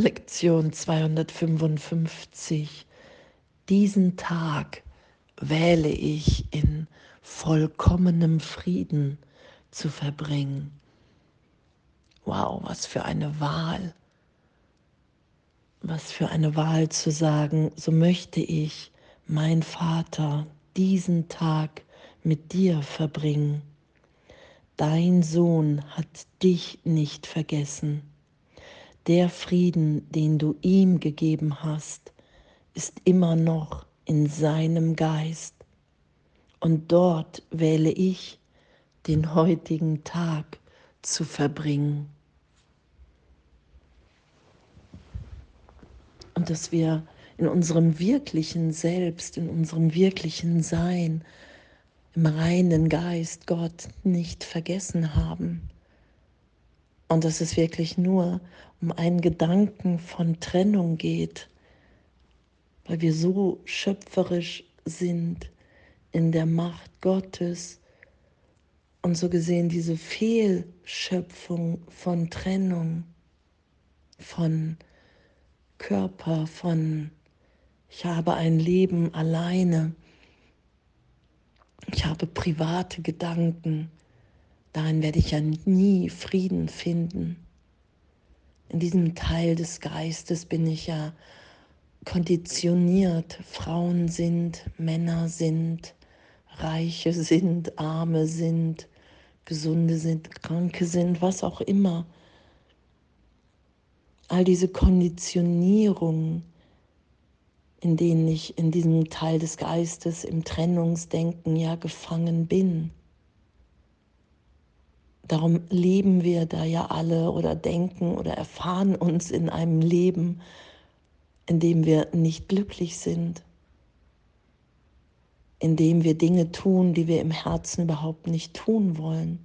Lektion 255. Diesen Tag wähle ich in vollkommenem Frieden zu verbringen. Wow, was für eine Wahl. Was für eine Wahl zu sagen, so möchte ich, mein Vater, diesen Tag mit dir verbringen. Dein Sohn hat dich nicht vergessen. Der Frieden, den du ihm gegeben hast, ist immer noch in seinem Geist. Und dort wähle ich, den heutigen Tag zu verbringen. Und dass wir in unserem wirklichen Selbst, in unserem wirklichen Sein, im reinen Geist Gott nicht vergessen haben. Und dass es wirklich nur um einen Gedanken von Trennung geht, weil wir so schöpferisch sind in der Macht Gottes und so gesehen diese Fehlschöpfung von Trennung, von Körper, von ich habe ein Leben alleine ich habe private Gedanken. Darin werde ich ja nie Frieden finden. In diesem Teil des Geistes bin ich ja konditioniert. Frauen sind, Männer sind, Reiche sind, Arme sind, Gesunde sind, Kranke sind, was auch immer. All diese Konditionierungen in denen ich in diesem Teil des Geistes im Trennungsdenken ja gefangen bin. Darum leben wir da ja alle oder denken oder erfahren uns in einem Leben, in dem wir nicht glücklich sind, in dem wir Dinge tun, die wir im Herzen überhaupt nicht tun wollen,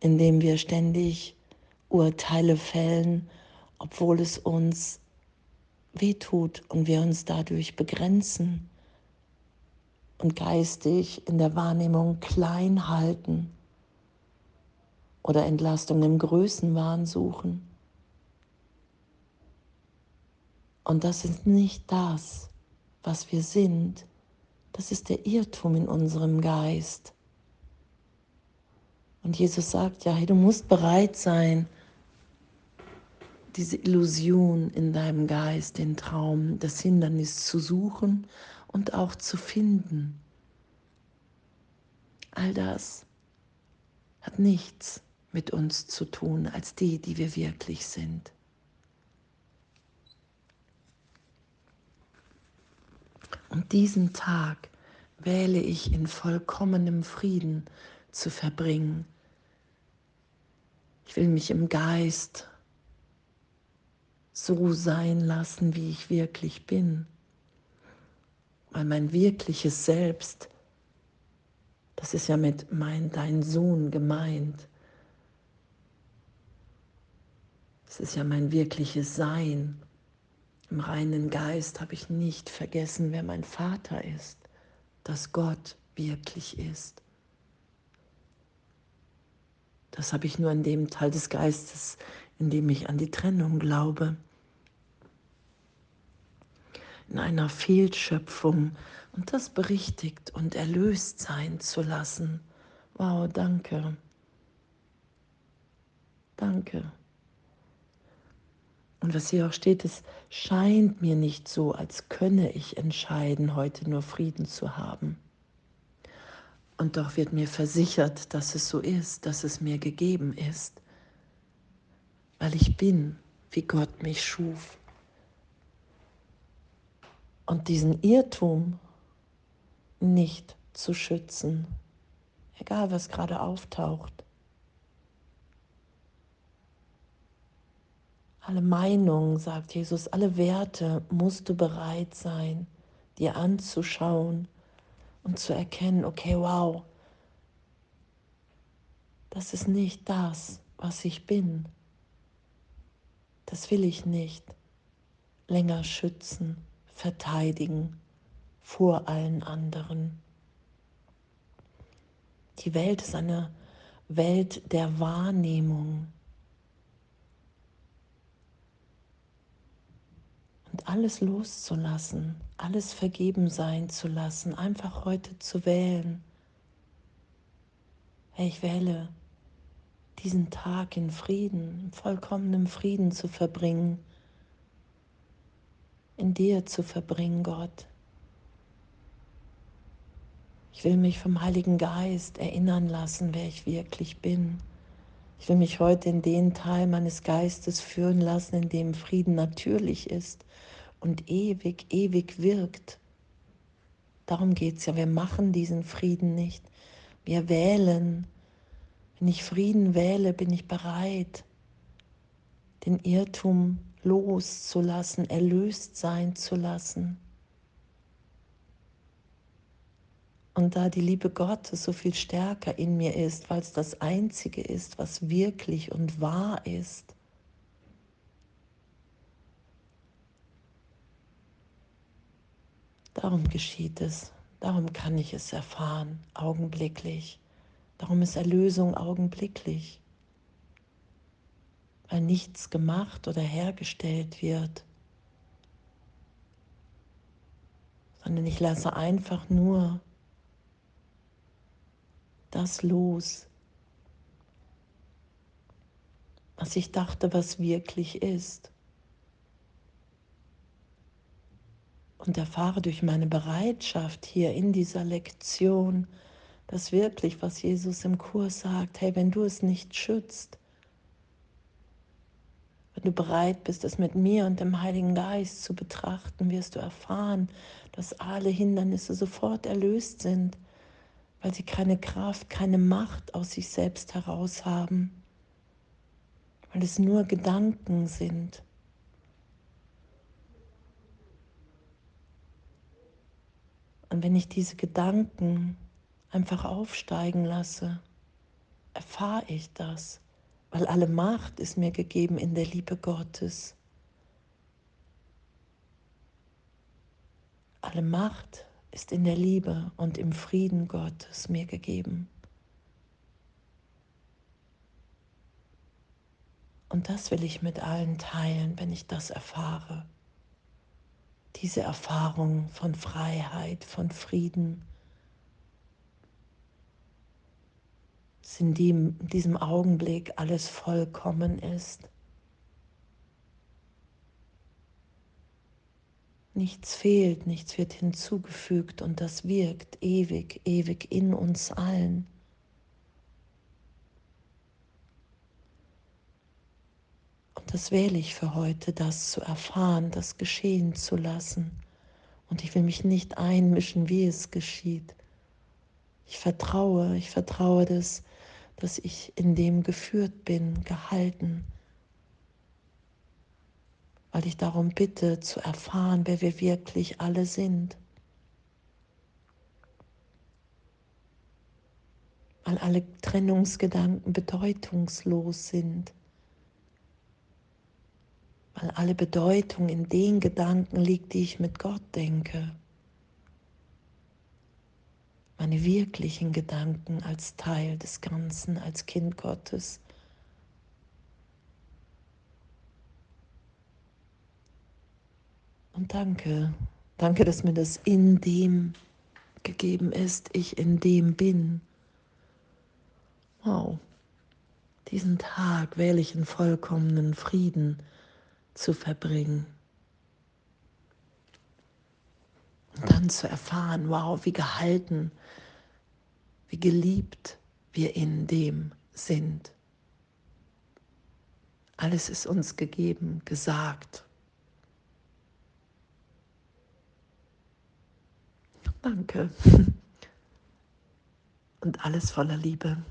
in dem wir ständig Urteile fällen, obwohl es uns wehtut und wir uns dadurch begrenzen und geistig in der Wahrnehmung klein halten oder Entlastung im Größenwahn suchen. Und das ist nicht das, was wir sind. Das ist der Irrtum in unserem Geist. Und Jesus sagt ja, hey, du musst bereit sein, diese Illusion in deinem Geist, den Traum, das Hindernis zu suchen und auch zu finden. All das hat nichts mit uns zu tun als die, die wir wirklich sind. Und diesen Tag wähle ich in vollkommenem Frieden zu verbringen. Ich will mich im Geist so sein lassen, wie ich wirklich bin. Weil mein wirkliches Selbst, das ist ja mit mein, dein Sohn gemeint. Das ist ja mein wirkliches Sein. Im reinen Geist habe ich nicht vergessen, wer mein Vater ist, dass Gott wirklich ist. Das habe ich nur in dem Teil des Geistes, in dem ich an die Trennung glaube in einer Fehlschöpfung und das berichtigt und erlöst sein zu lassen. Wow, danke. Danke. Und was hier auch steht, es scheint mir nicht so, als könne ich entscheiden, heute nur Frieden zu haben. Und doch wird mir versichert, dass es so ist, dass es mir gegeben ist, weil ich bin, wie Gott mich schuf. Und diesen Irrtum nicht zu schützen, egal was gerade auftaucht. Alle Meinungen, sagt Jesus, alle Werte musst du bereit sein, dir anzuschauen und zu erkennen, okay, wow, das ist nicht das, was ich bin. Das will ich nicht länger schützen verteidigen vor allen anderen. Die Welt ist eine Welt der Wahrnehmung. Alles loszulassen, alles vergeben sein zu lassen, einfach heute zu wählen. Hey, ich wähle diesen Tag in Frieden, in vollkommenem Frieden zu verbringen, in dir zu verbringen, Gott. Ich will mich vom Heiligen Geist erinnern lassen, wer ich wirklich bin. Ich will mich heute in den Teil meines Geistes führen lassen, in dem Frieden natürlich ist und ewig, ewig wirkt. Darum geht es ja. Wir machen diesen Frieden nicht. Wir wählen. Wenn ich Frieden wähle, bin ich bereit, den Irrtum loszulassen, erlöst sein zu lassen. Und da die Liebe Gottes so viel stärker in mir ist, weil es das Einzige ist, was wirklich und wahr ist, darum geschieht es, darum kann ich es erfahren, augenblicklich. Darum ist Erlösung augenblicklich, weil nichts gemacht oder hergestellt wird, sondern ich lasse einfach nur das los, was ich dachte, was wirklich ist. Und erfahre durch meine Bereitschaft hier in dieser Lektion, dass wirklich, was Jesus im Kurs sagt, hey, wenn du es nicht schützt, wenn du bereit bist, es mit mir und dem Heiligen Geist zu betrachten, wirst du erfahren, dass alle Hindernisse sofort erlöst sind weil sie keine Kraft, keine Macht aus sich selbst heraus haben, weil es nur Gedanken sind. Und wenn ich diese Gedanken einfach aufsteigen lasse, erfahre ich das, weil alle Macht ist mir gegeben in der Liebe Gottes. Alle Macht ist in der Liebe und im Frieden Gottes mir gegeben. Und das will ich mit allen teilen, wenn ich das erfahre. Diese Erfahrung von Freiheit, von Frieden, in diesem Augenblick alles vollkommen ist. Nichts fehlt, nichts wird hinzugefügt und das wirkt ewig, ewig in uns allen. Das wähle ich für heute, das zu erfahren, das geschehen zu lassen. Und ich will mich nicht einmischen, wie es geschieht. Ich vertraue, ich vertraue, dass, dass ich in dem geführt bin, gehalten weil ich darum bitte zu erfahren, wer wir wirklich alle sind. Weil alle Trennungsgedanken bedeutungslos sind. Weil alle Bedeutung in den Gedanken liegt, die ich mit Gott denke. Meine wirklichen Gedanken als Teil des Ganzen, als Kind Gottes Und danke, danke, dass mir das in dem gegeben ist, ich in dem bin. Wow, diesen Tag wähle ich in vollkommenen Frieden zu verbringen. Und dann zu erfahren, wow, wie gehalten, wie geliebt wir in dem sind. Alles ist uns gegeben, gesagt. Danke. Und alles voller Liebe.